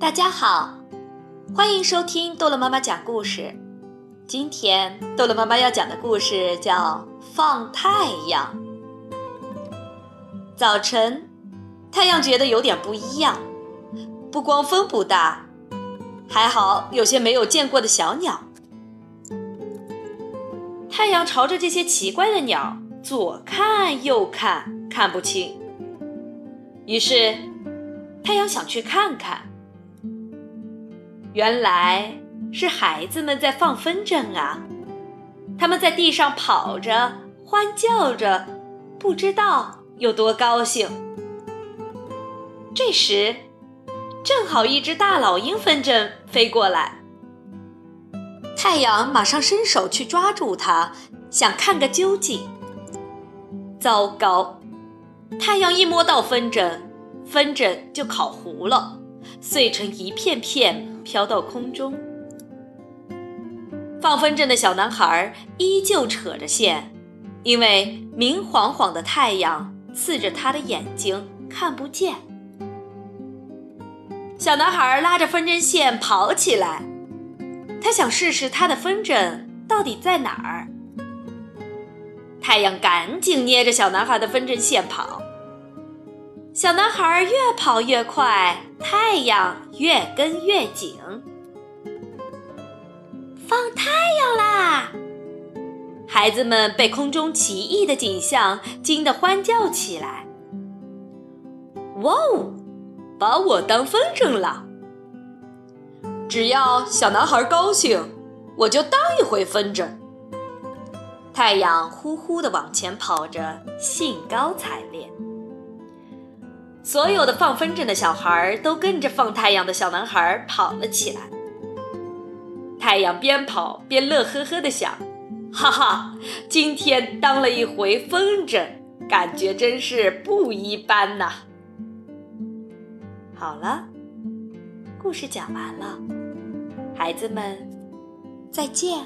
大家好，欢迎收听豆乐妈妈讲故事。今天豆乐妈妈要讲的故事叫《放太阳》。早晨，太阳觉得有点不一样，不光风不大，还好有些没有见过的小鸟。太阳朝着这些奇怪的鸟左看右看，看不清。于是，太阳想去看看。原来是孩子们在放风筝啊！他们在地上跑着，欢叫着，不知道有多高兴。这时，正好一只大老鹰风筝飞过来，太阳马上伸手去抓住它，想看个究竟。糟糕！太阳一摸到风筝，风筝就烤糊了，碎成一片片。飘到空中，放风筝的小男孩依旧扯着线，因为明晃晃的太阳刺着他的眼睛，看不见。小男孩拉着风筝线跑起来，他想试试他的风筝到底在哪儿。太阳赶紧捏着小男孩的风筝线跑，小男孩越跑越快。太阳越跟越紧，放太阳啦！孩子们被空中奇异的景象惊得欢叫起来。哇哦，把我当风筝了！只要小男孩高兴，我就当一回风筝。太阳呼呼地往前跑着，兴高采烈。所有的放风筝的小孩都跟着放太阳的小男孩跑了起来。太阳边跑边乐呵呵地想：“哈哈，今天当了一回风筝，感觉真是不一般呐！”好了，故事讲完了，孩子们再见。